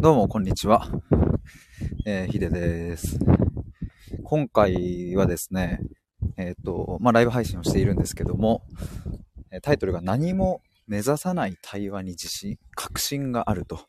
どうも、こんにちは。えー、ヒデです。今回はですね、えっ、ー、と、まあ、ライブ配信をしているんですけども、タイトルが何も目指さない対話に自信、確信があると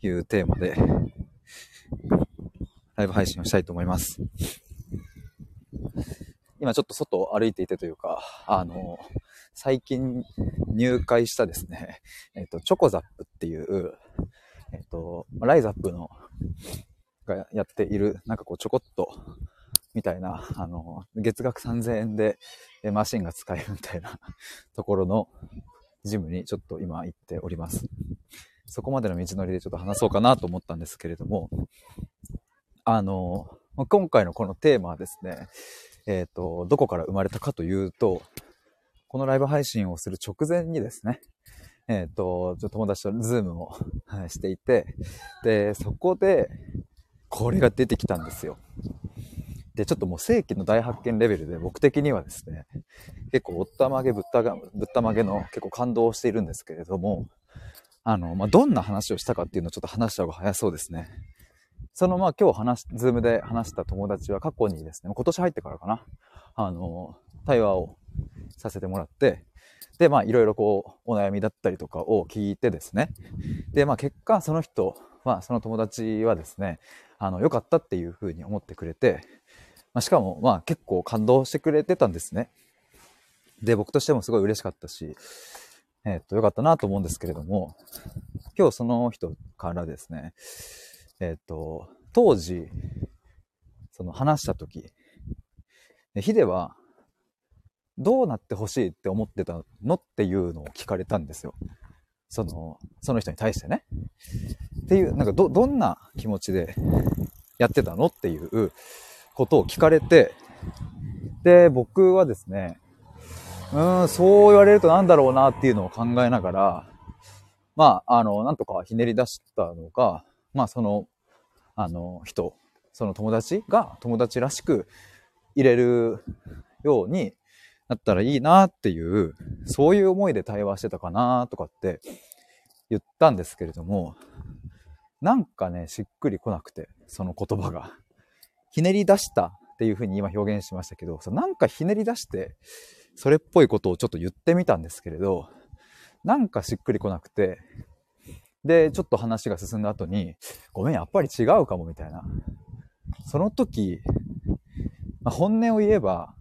いうテーマで、ライブ配信をしたいと思います。今ちょっと外を歩いていてというか、あの、最近入会したですね、えっ、ー、と、チョコザップっていう、えっ、と、ライザップの、がやっている、なんかこうちょこっと、みたいな、あの、月額3000円でマシンが使えるみたいなところのジムにちょっと今行っております。そこまでの道のりでちょっと話そうかなと思ったんですけれども、あの、今回のこのテーマはですね、えっ、ー、と、どこから生まれたかというと、このライブ配信をする直前にですね、えっ、ー、と、ちょ友達とズームを、はい、していて、で、そこで、これが出てきたんですよ。で、ちょっともう世紀の大発見レベルで僕的にはですね、結構おったまげぶったが、ぶったまげの結構感動をしているんですけれども、あの、まあ、どんな話をしたかっていうのをちょっと話した方が早そうですね。そのまあ今日話ズームで話した友達は過去にですね、今年入ってからかな、あの、対話をさせてもらって、で、まあ、いろいろこう、お悩みだったりとかを聞いてですね。で、まあ、結果、その人は、その友達はですね、あの、良かったっていうふうに思ってくれて、まあ、しかも、まあ、結構感動してくれてたんですね。で、僕としてもすごい嬉しかったし、えー、っと、良かったなと思うんですけれども、今日その人からですね、えー、っと、当時、その話した時、ヒデはどうなってほしいって思ってたのっていうのを聞かれたんですよ。その、その人に対してね。っていう、なんかど、どんな気持ちでやってたのっていうことを聞かれて、で、僕はですね、うーん、そう言われるとなんだろうなっていうのを考えながら、まあ、あの、なんとかひねり出したのが、まあ、その、あの、人、その友達が友達らしく入れるように、なったらいいなっていう、そういう思いで対話してたかなとかって言ったんですけれども、なんかね、しっくりこなくて、その言葉が。ひねり出したっていうふうに今表現しましたけど、なんかひねり出して、それっぽいことをちょっと言ってみたんですけれど、なんかしっくりこなくて、で、ちょっと話が進んだ後に、ごめん、やっぱり違うかもみたいな。その時、まあ、本音を言えば、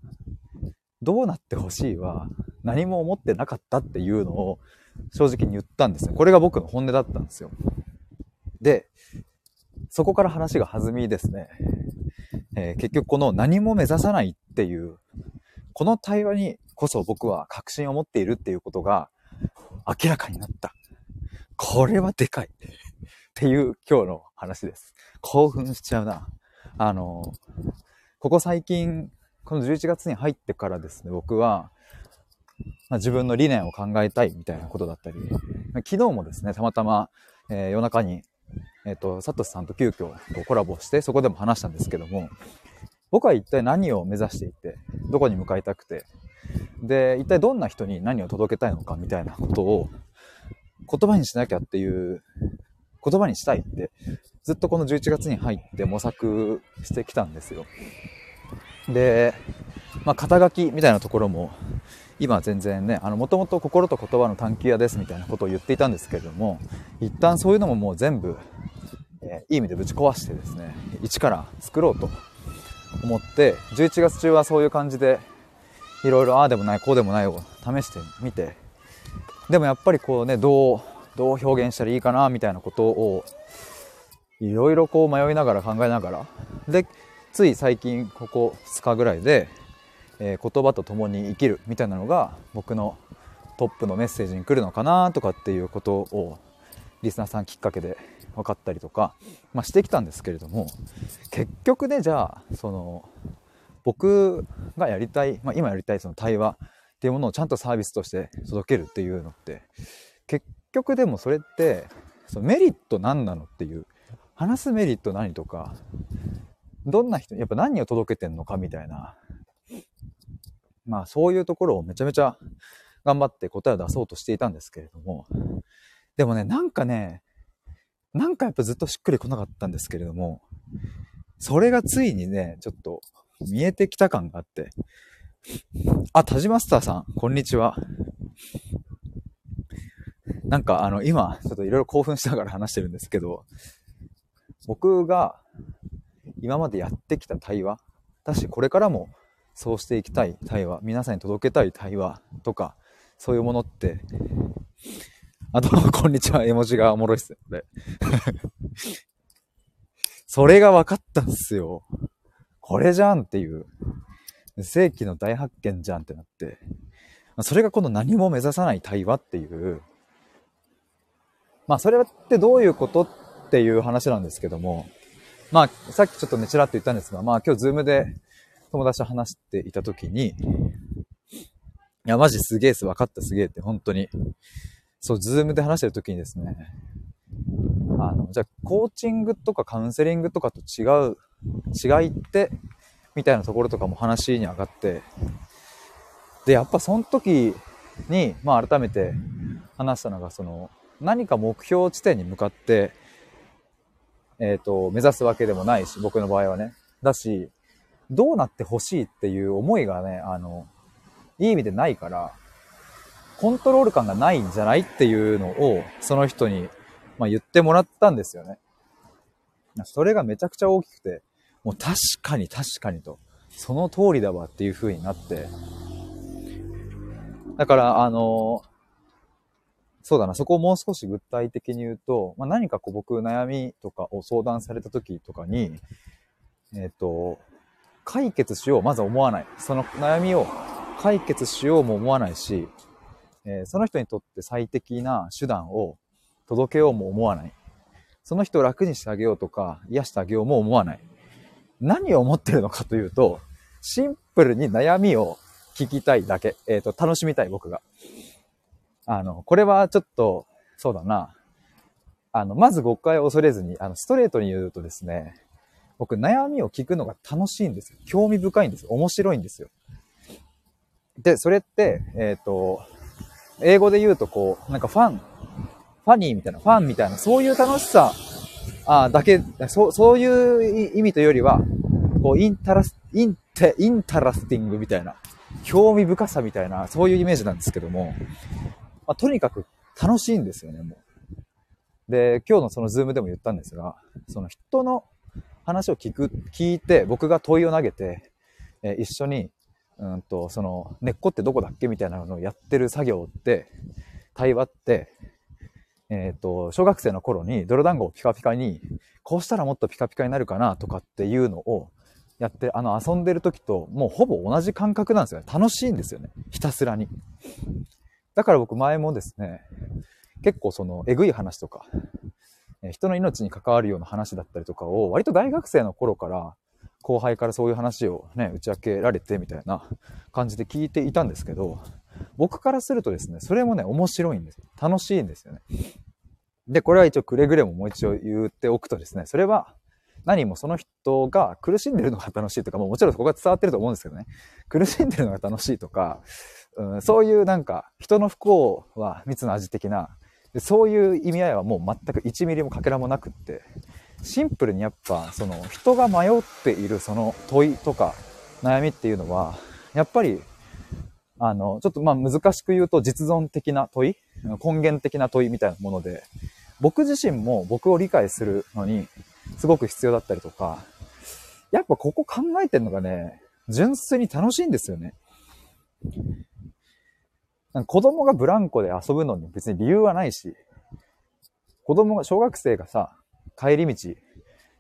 どうなってほしいは何も思ってなかったっていうのを正直に言ったんですよ。これが僕の本音だったんですよ。で、そこから話が弾みですね、えー、結局この何も目指さないっていう、この対話にこそ僕は確信を持っているっていうことが明らかになった。これはでかい。っていう今日の話です。興奮しちゃうな。あの、ここ最近この11月に入ってからですね、僕は、まあ、自分の理念を考えたいみたいなことだったり、昨日もですね、たまたま、えー、夜中に、えっ、ー、と、サトシさんと急遽コラボして、そこでも話したんですけども、僕は一体何を目指していて、どこに向かいたくて、で、一体どんな人に何を届けたいのかみたいなことを言葉にしなきゃっていう、言葉にしたいって、ずっとこの11月に入って模索してきたんですよ。で、まあ、肩書きみたいなところも、今全然ね、もともと心と言葉の探求屋ですみたいなことを言っていたんですけれども、一旦そういうのももう全部、えー、いい意味でぶち壊してですね、一から作ろうと思って、11月中はそういう感じで、いろいろああでもない、こうでもないを試してみて、でもやっぱりこうね、どう、どう表現したらいいかな、みたいなことを、いろいろこう迷いながら考えながら、で、つい最近ここ2日ぐらいで、えー、言葉と共に生きるみたいなのが僕のトップのメッセージに来るのかなとかっていうことをリスナーさんきっかけで分かったりとか、まあ、してきたんですけれども結局ねじゃあその僕がやりたい、まあ、今やりたいその対話っていうものをちゃんとサービスとして届けるっていうのって結局でもそれってそのメリット何なのっていう話すメリット何とかどんな人、やっぱ何を届けてんのかみたいな、まあそういうところをめちゃめちゃ頑張って答えを出そうとしていたんですけれども、でもね、なんかね、なんかやっぱずっとしっくりこなかったんですけれども、それがついにね、ちょっと見えてきた感があって。あ、タジマスターさん、こんにちは。なんかあの、今、ちょっといろいろ興奮しながら話してるんですけど、僕が今までやってきた対話、だし、これからもそうしていきたい対話、皆さんに届けたい対話とか、そういうものって、あと、こんにちは、絵文字がおもろいっすね、それが分かったんすよ。これじゃんっていう。世紀の大発見じゃんってなって。それがこの何も目指さない対話っていう。まあ、それってどういうことっていう話なんですけども。まあ、さっきちょっとね、ちらっと言ったんですが、まあ今日ズームで友達と話していたときに、いや、マジすげえす、分かったすげえって、本当に。そう、ズームで話してるときにですね、あの、じゃあ、コーチングとかカウンセリングとかと違う、違いって、みたいなところとかも話に上がって、で、やっぱその時に、まあ改めて話したのが、その、何か目標地点に向かって、えっ、ー、と、目指すわけでもないし、僕の場合はね。だし、どうなってほしいっていう思いがね、あの、いい意味でないから、コントロール感がないんじゃないっていうのを、その人に、まあ、言ってもらったんですよね。それがめちゃくちゃ大きくて、もう確かに確かにと、その通りだわっていう風になって、だから、あの、そうだな、そこをもう少し具体的に言うと、まあ、何かこう僕悩みとかを相談された時とかに、えっ、ー、と、解決しよう、まず思わない。その悩みを解決しようも思わないし、えー、その人にとって最適な手段を届けようも思わない。その人を楽にしてあげようとか、癒してあげようも思わない。何を思ってるのかというと、シンプルに悩みを聞きたいだけ。えっ、ー、と、楽しみたい僕が。あの、これはちょっと、そうだな。あの、まず誤解を恐れずに、あの、ストレートに言うとですね、僕、悩みを聞くのが楽しいんですよ。興味深いんですよ。面白いんですよ。で、それって、えっ、ー、と、英語で言うとこう、なんか fun、ファニーみたいな、ファンみたいな、そういう楽しさ、あだけ、そう、そういう意味というよりは、こう、 interes、inte、interesting みたいな、興味深さみたいな、そういうイメージなんですけども、まあ、とにかく楽しいんですよね、もう。で、今日のそのズームでも言ったんですが、その人の話を聞く、聞いて、僕が問いを投げて、え一緒に、うんと、その、根っこってどこだっけみたいなのをやってる作業って、対話って、えっ、ー、と、小学生の頃に泥団子をピカピカに、こうしたらもっとピカピカになるかなとかっていうのをやって、あの、遊んでる時ともうほぼ同じ感覚なんですよね。楽しいんですよね。ひたすらに。だから僕前もですね、結構その、えぐい話とか、人の命に関わるような話だったりとかを、割と大学生の頃から、後輩からそういう話をね、打ち明けられてみたいな感じで聞いていたんですけど、僕からするとですね、それもね、面白いんですよ。楽しいんですよね。で、これは一応くれぐれももう一度言っておくとですね、それは何もその人が苦しんでるのが楽しいとか、ももちろんそこが伝わってると思うんですけどね、苦しんでるのが楽しいとか、うん、そういうなんか、人の不幸は蜜の味的な、そういう意味合いはもう全く1ミリもかけらもなくって、シンプルにやっぱ、その人が迷っているその問いとか悩みっていうのは、やっぱり、あの、ちょっとまあ難しく言うと実存的な問い根源的な問いみたいなもので、僕自身も僕を理解するのにすごく必要だったりとか、やっぱここ考えてるのがね、純粋に楽しいんですよね。子供がブランコで遊ぶのに別に理由はないし、子供が、小学生がさ、帰り道、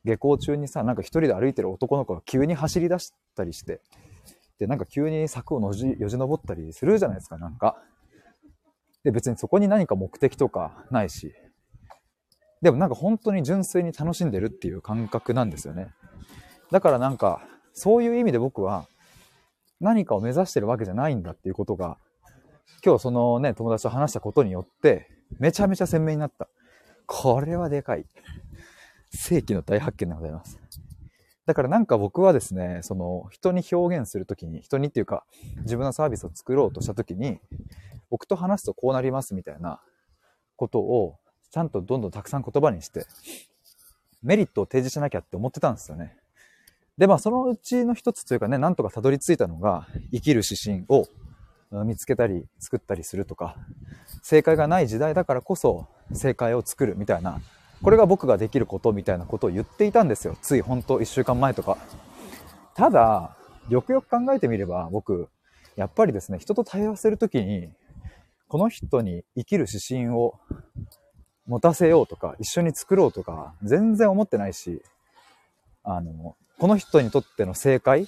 下校中にさ、なんか一人で歩いてる男の子が急に走り出したりして、で、なんか急に柵をのじ、よじ登ったりするじゃないですか、なんか。で、別にそこに何か目的とかないし、でもなんか本当に純粋に楽しんでるっていう感覚なんですよね。だからなんか、そういう意味で僕は何かを目指してるわけじゃないんだっていうことが今日そのね、友達と話したことによって、めちゃめちゃ鮮明になった。これはでかい。世紀の大発見でございます。だからなんか僕はですね、その人に表現するときに、人にっていうか自分のサービスを作ろうとしたときに、僕と話すとこうなりますみたいなことをちゃんとどんどんたくさん言葉にして、メリットを提示しなきゃって思ってたんですよね。で、まあそのうちの一つというかね、なんとかたどり着いたのが、生きる指針を見つけたり作ったりするとか、正解がない時代だからこそ正解を作るみたいな、これが僕ができることみたいなことを言っていたんですよ。つい本当1週間前とか。ただ、よくよく考えてみれば僕、やっぱりですね、人と対話するときに、この人に生きる指針を持たせようとか、一緒に作ろうとか、全然思ってないし、あの、この人にとっての正解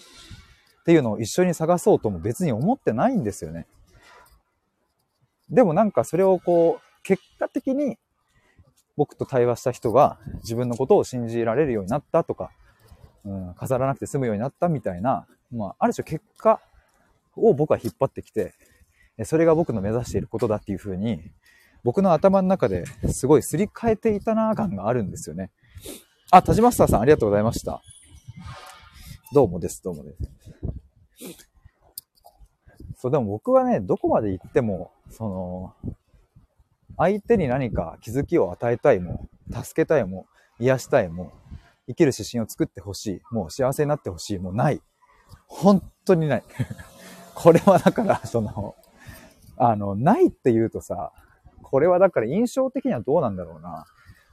っていうのを一緒に探そうとも別に思ってないんですよね。でもなんかそれをこう、結果的に僕と対話した人が自分のことを信じられるようになったとか、うん、飾らなくて済むようになったみたいな、まあ、ある種結果を僕は引っ張ってきて、それが僕の目指していることだっていうふうに、僕の頭の中ですごいすり替えていたな感があるんですよね。あ、田島スターさんありがとうございました。どうもです、どうもです。そう、でも僕はね、どこまで行っても、その、相手に何か気づきを与えたいも、助けたいも、癒したいも、生きる指針を作ってほしい、もう幸せになってほしい、もうない。本当にない。これはだから、その、あの、ないって言うとさ、これはだから印象的にはどうなんだろうな。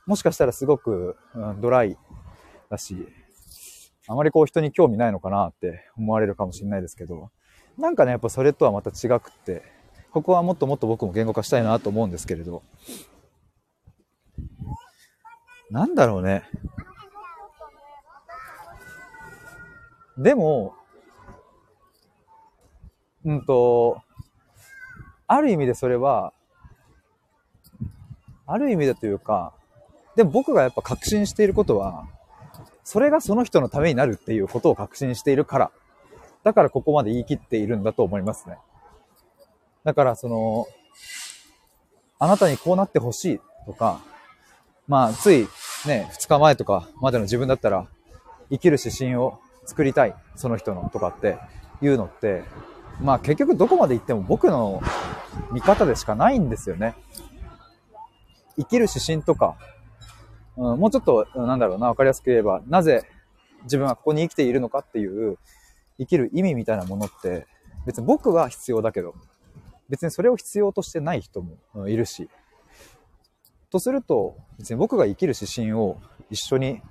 もしかしたらすごく、うん、ドライだし、あまりこう人に興味ないのかなって思われるかもしれないですけど、なんかね、やっぱそれとはまた違くって、ここはもっともっと僕も言語化したいなと思うんですけれど、なんだろうね。でも、うんと、ある意味でそれは、ある意味でというか、でも僕がやっぱ確信していることは、それがその人のためになるっていうことを確信しているから、だからここまで言い切っているんだと思いますね。だからその、あなたにこうなってほしいとか、まあついね、2日前とかまでの自分だったら、生きる指針を作りたい、その人のとかっていうのって、まあ結局どこまで行っても僕の見方でしかないんですよね。生きる指針とか、うん、もうちょっと、なんだろうな、わかりやすく言えば、なぜ自分はここに生きているのかっていう生きる意味みたいなものって、別に僕は必要だけど、別にそれを必要としてない人もいるし、とすると、別に僕が生きる指針を一緒に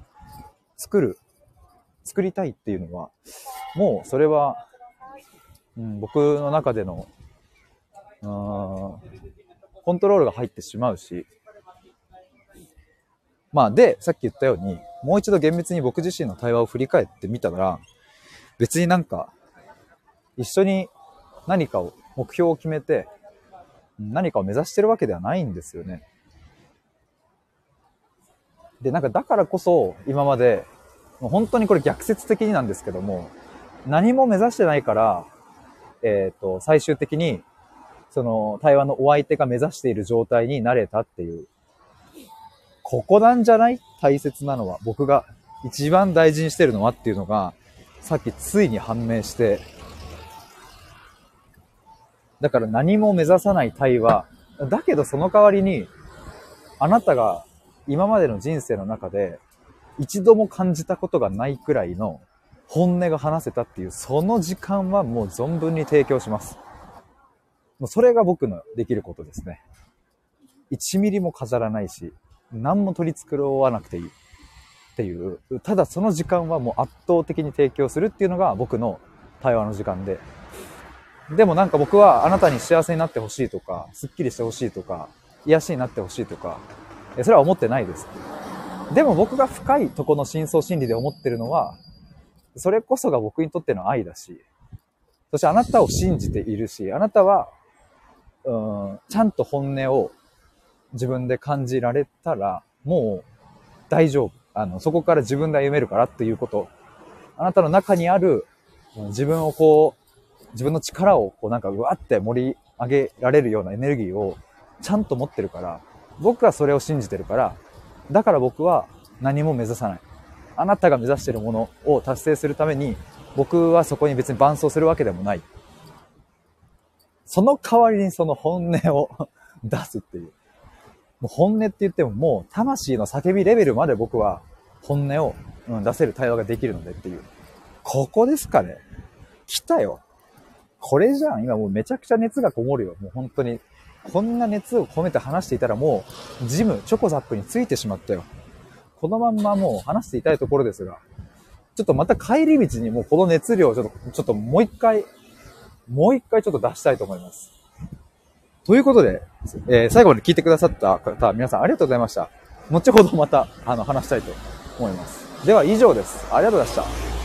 作る、作りたいっていうのは、もうそれは、うん、僕の中での、コントロールが入ってしまうし、まあで、さっき言ったように、もう一度厳密に僕自身の対話を振り返ってみたら、別になんか、一緒に何かを、目標を決めて、何かを目指してるわけではないんですよね。で、なんかだからこそ、今まで、もう本当にこれ逆説的になんですけども、何も目指してないから、えっ、ー、と、最終的に、その、対話のお相手が目指している状態になれたっていうここなんじゃない大切なのは、僕が一番大事にしてるのはっていうのが、さっきついに判明して、だから何も目指さない対話。だけどその代わりに、あなたが今までの人生の中で一度も感じたことがないくらいの本音が話せたっていう、その時間はもう存分に提供します。もうそれが僕のできることですね。1ミリも飾らないし、何も取り繕わなくていいっていう、ただその時間はもう圧倒的に提供するっていうのが僕の対話の時間で。でもなんか僕はあなたに幸せになってほしいとか、スッキリしてほしいとか、癒しになってほしいとか、それは思ってないです。でも僕が深いとこの深層心理で思ってるのは、それこそが僕にとっての愛だし、そしてあなたを信じているし、あなたは、うん、ちゃんと本音を自分で感じられたら、もう大丈夫。あの、そこから自分で歩めるからっていうこと。あなたの中にある自分をこう、自分の力をこうなんかうわって盛り上げられるようなエネルギーをちゃんと持ってるから、僕はそれを信じてるから、だから僕は何も目指さない。あなたが目指してるものを達成するために、僕はそこに別に伴走するわけでもない。その代わりにその本音を 出すっていう。もう本音って言ってももう魂の叫びレベルまで僕は本音を、うん、出せる対話ができるのでっていう。ここですかね。来たよ。これじゃん。今もうめちゃくちゃ熱がこもるよ。もう本当に。こんな熱を込めて話していたらもう、ジム、チョコザップについてしまったよ。このまんまもう話していたいところですが、ちょっとまた帰り道にもうこの熱量をちょっと、ちょっともう一回、もう一回ちょっと出したいと思います。ということで、えー、最後まで聞いてくださった方、皆さんありがとうございました。後ほどまた、あの、話したいと思います。では以上です。ありがとうございました。